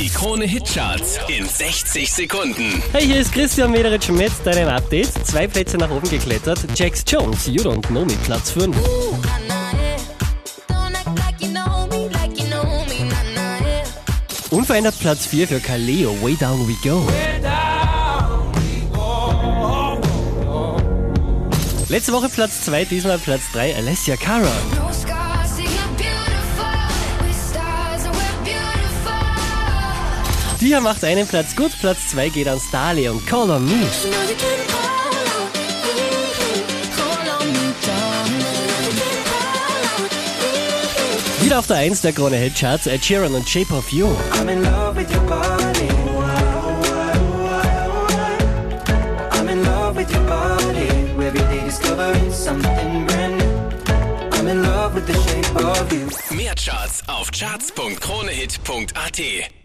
Die Krone Hitcharts in 60 Sekunden. Hey, hier ist Christian Mederitsch mit deinem Update. Zwei Plätze nach oben geklettert. Jax Jones, You Don't Know Me, Platz 5. Unverändert Platz 4 für Kaleo, Way Down We Go. Letzte Woche Platz 2, diesmal Platz 3, Alessia Cara. Die macht einen Platz gut, Platz 2 geht an Starley und Call on Me. Wieder auf der 1 der Krone Hit Charts, Ed Sheeran und Shape of You. I'm in love with your body. I'm in love with your body. Every day discovering something brand new. I'm in love with the shape of you. Mehr Charts auf charts.kronehit.at.